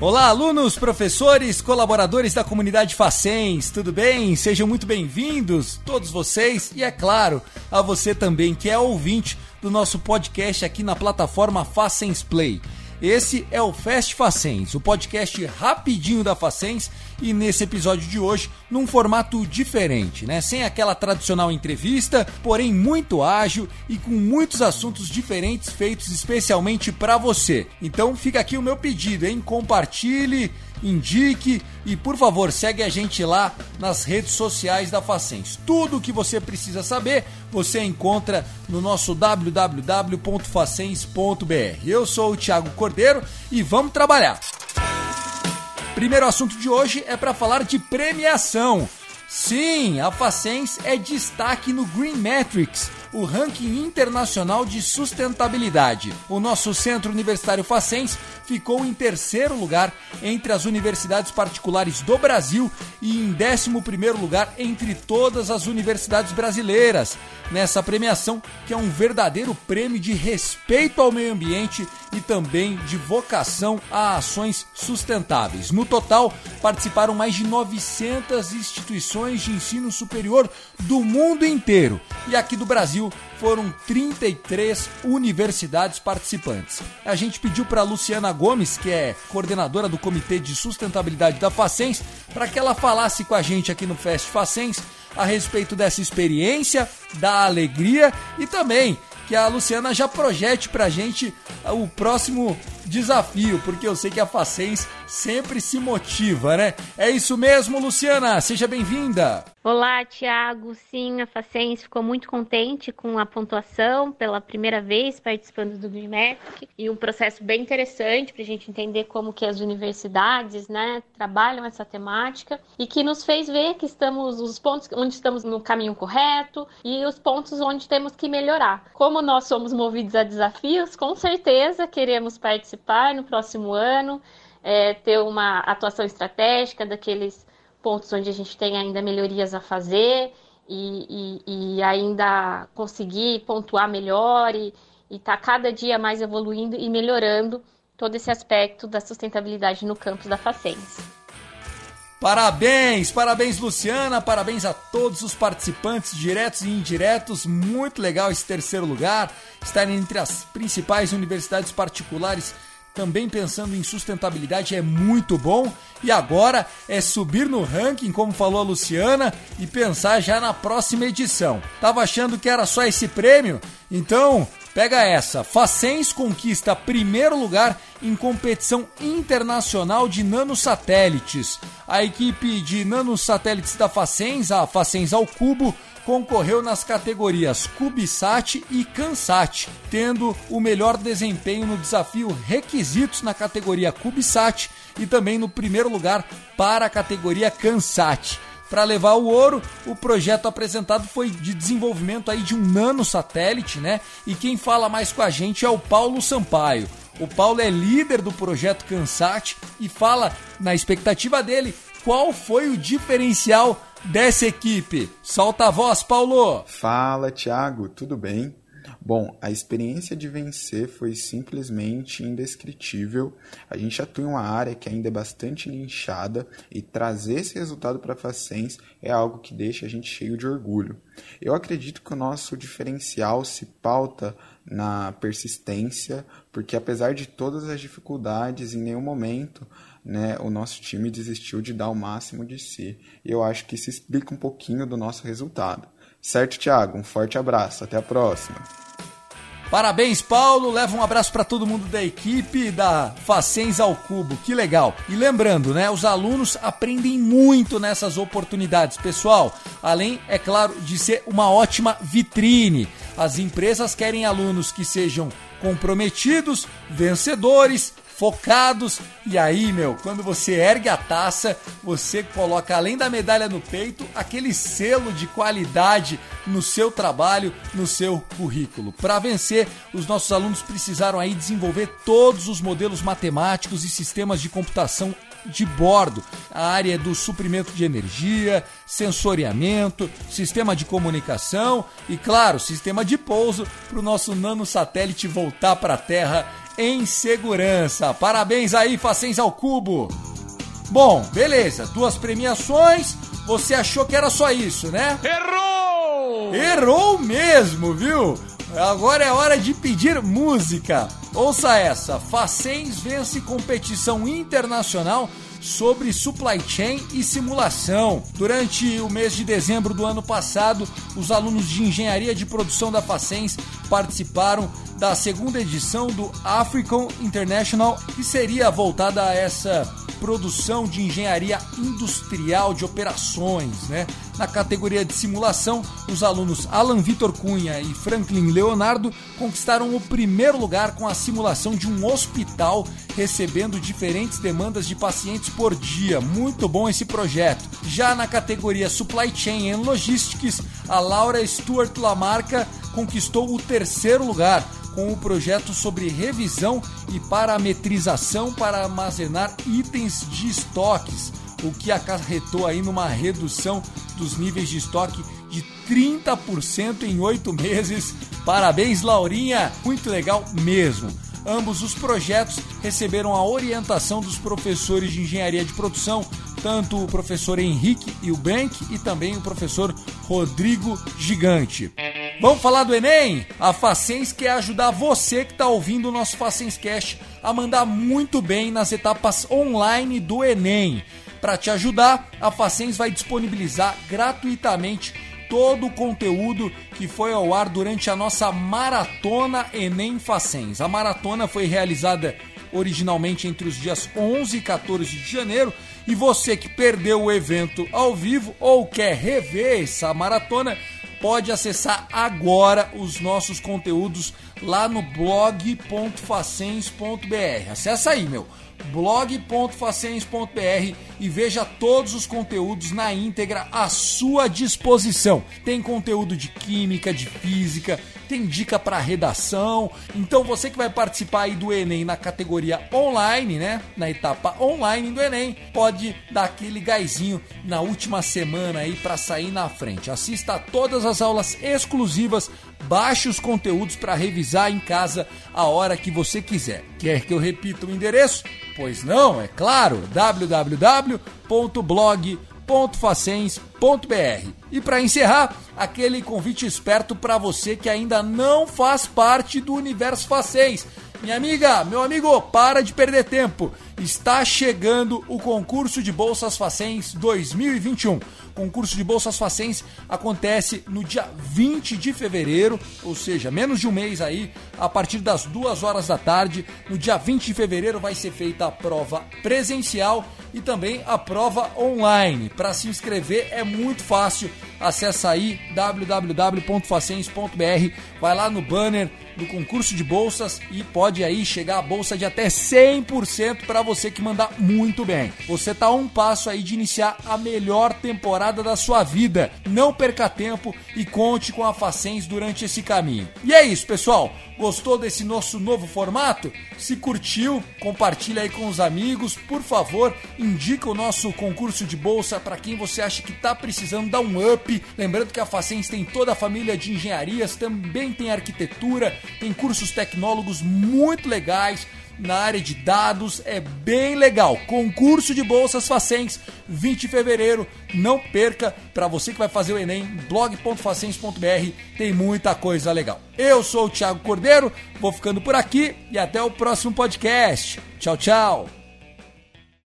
Olá, alunos, professores, colaboradores da comunidade Facens, tudo bem? Sejam muito bem-vindos, todos vocês, e é claro, a você também que é ouvinte do nosso podcast aqui na plataforma Facens Play. Esse é o Fast Facens, o podcast rapidinho da Facens e nesse episódio de hoje num formato diferente, né? Sem aquela tradicional entrevista, porém muito ágil e com muitos assuntos diferentes feitos especialmente para você. Então fica aqui o meu pedido, hein? Compartilhe, indique e por favor segue a gente lá nas redes sociais da Facens. Tudo o que você precisa saber você encontra no nosso www.facens.br. Eu sou o Thiago Cordeiro e vamos trabalhar. Primeiro assunto de hoje é para falar de premiação. Sim, a Facens é destaque no Green Metrics, o ranking internacional de sustentabilidade. O nosso Centro Universitário Facens ficou em terceiro lugar entre as universidades particulares do Brasil e em décimo primeiro lugar entre todas as universidades brasileiras. Nessa premiação, que é um verdadeiro prêmio de respeito ao meio ambiente e também de vocação a ações sustentáveis. No total, participaram mais de 900 instituições de ensino superior do mundo inteiro. E aqui do Brasil foram 33 universidades participantes. A gente pediu para Luciana Gomes, que é coordenadora do Comitê de Sustentabilidade da Facens, para que ela falasse com a gente aqui no Fest Facens a respeito dessa experiência, da alegria e também que a Luciana já projete pra gente o próximo desafio, porque eu sei que a Facens sempre se motiva, né? É isso mesmo, Luciana, seja bem-vinda. Olá, Tiago. Sim, a Facens ficou muito contente com a pontuação pela primeira vez participando do GreenMetric e um processo bem interessante para a gente entender como que as universidades, né, trabalham essa temática e que nos fez ver que estamos os pontos onde estamos no caminho correto e os pontos onde temos que melhorar. Como nós somos movidos a desafios, com certeza queremos participar no próximo ano, é, ter uma atuação estratégica daqueles pontos onde a gente tem ainda melhorias a fazer e, e, e ainda conseguir pontuar melhor e estar tá cada dia mais evoluindo e melhorando todo esse aspecto da sustentabilidade no campus da Facens. Parabéns, parabéns Luciana, parabéns a todos os participantes diretos e indiretos. Muito legal esse terceiro lugar, estar entre as principais universidades particulares também pensando em sustentabilidade é muito bom. E agora é subir no ranking, como falou a Luciana, e pensar já na próxima edição. Tava achando que era só esse prêmio? Então, pega essa. Facens conquista primeiro lugar em competição internacional de nanosatélites. A equipe de nanosatélites da Facens, a Facens ao Cubo, concorreu nas categorias CubeSat e CanSat, tendo o melhor desempenho no desafio Requisitos na categoria CubeSat e também no primeiro lugar para a categoria CanSat. Para levar o ouro, o projeto apresentado foi de desenvolvimento aí de um nanosatélite, né? E quem fala mais com a gente é o Paulo Sampaio. O Paulo é líder do projeto CanSat e fala, na expectativa dele, qual foi o diferencial dessa equipe. Solta a voz, Paulo! Fala, Thiago, tudo bem? Bom, a experiência de vencer foi simplesmente indescritível. A gente atua em uma área que ainda é bastante linchada e trazer esse resultado para a Facens é algo que deixa a gente cheio de orgulho. Eu acredito que o nosso diferencial se pauta na persistência, porque apesar de todas as dificuldades, em nenhum momento né, o nosso time desistiu de dar o máximo de si. E eu acho que isso explica um pouquinho do nosso resultado. Certo, Thiago? Um forte abraço. Até a próxima. Parabéns, Paulo. Leva um abraço para todo mundo da equipe da Facens ao Cubo. Que legal. E lembrando, né, os alunos aprendem muito nessas oportunidades, pessoal. Além, é claro, de ser uma ótima vitrine. As empresas querem alunos que sejam comprometidos, vencedores, focados. E aí, meu, quando você ergue a taça, você coloca além da medalha no peito, aquele selo de qualidade no seu trabalho, no seu currículo. Para vencer, os nossos alunos precisaram aí desenvolver todos os modelos matemáticos e sistemas de computação de bordo, a área do suprimento de energia, sensoriamento, sistema de comunicação e, claro, sistema de pouso para o nosso nanosatélite voltar para a Terra em segurança. Parabéns aí, Facens ao Cubo. Bom, beleza, duas premiações. Você achou que era só isso, né? Errou! Errou mesmo, viu? Agora é hora de pedir música. Ouça essa: Facens vence competição internacional sobre supply chain e simulação. Durante o mês de dezembro do ano passado, os alunos de engenharia de produção da Facens participaram da segunda edição do African International, que seria voltada a essa produção de engenharia industrial de operações, né? Na categoria de simulação, os alunos Alan Vitor Cunha e Franklin Leonardo conquistaram o primeiro lugar com a simulação de um hospital recebendo diferentes demandas de pacientes por dia. Muito bom esse projeto. Já na categoria Supply Chain and Logistics, a Laura Stuart Lamarca conquistou o terceiro lugar com o projeto sobre revisão e parametrização para armazenar itens de estoques, o que acarretou aí numa redução dos níveis de estoque de 30% em oito meses. Parabéns, Laurinha! Muito legal mesmo. Ambos os projetos receberam a orientação dos professores de engenharia de produção, tanto o professor Henrique Ilbank e também o professor Rodrigo Gigante. Vamos falar do Enem? A Facens quer ajudar você que está ouvindo o nosso Facens Cash a mandar muito bem nas etapas online do Enem. Para te ajudar, a Facens vai disponibilizar gratuitamente todo o conteúdo que foi ao ar durante a nossa maratona Enem Facens. A maratona foi realizada originalmente entre os dias 11 e 14 de janeiro. E você que perdeu o evento ao vivo ou quer rever essa maratona, pode acessar agora os nossos conteúdos lá no blog.facens.br. Acessa aí, meu blog.facens.br e veja todos os conteúdos na íntegra à sua disposição. Tem conteúdo de química, de física, tem dica para redação. Então você que vai participar aí do Enem na categoria online, né? Na etapa online do Enem, pode dar aquele gásinho na última semana aí para sair na frente. Assista a todas as aulas exclusivas, baixe os conteúdos para revisar em casa a hora que você quiser. Quer que eu repita o endereço? Pois não, é claro, www.blog.com www.facens.br. E para encerrar, aquele convite esperto para você que ainda não faz parte do universo Facens. Minha amiga, meu amigo, para de perder tempo. Está chegando o concurso de bolsas Facens 2021 concurso de Bolsas Facens acontece no dia 20 de fevereiro, ou seja, menos de um mês aí, a partir das duas horas da tarde. No dia 20 de fevereiro vai ser feita a prova presencial e também a prova online. Para se inscrever é muito fácil. Acesse aí www.facens.br, vai lá no banner do concurso de bolsas e pode aí chegar a bolsa de até 100% para você que mandar muito bem. Você tá a um passo aí de iniciar a melhor temporada da sua vida. Não perca tempo e conte com a Facens durante esse caminho. E é isso, pessoal. Gostou desse nosso novo formato? Se curtiu, compartilha aí com os amigos. Por favor, indica o nosso concurso de bolsa para quem você acha que está precisando dar um up. Lembrando que a Facens tem toda a família de engenharias, também tem arquitetura, tem cursos tecnólogos muito legais na área de dados, é bem legal. Concurso de bolsas Facens, 20 de fevereiro. Não perca, para você que vai fazer o Enem, blog.facens.br, tem muita coisa legal. Eu sou o Thiago Cordeiro, vou ficando por aqui e até o próximo podcast. Tchau, tchau.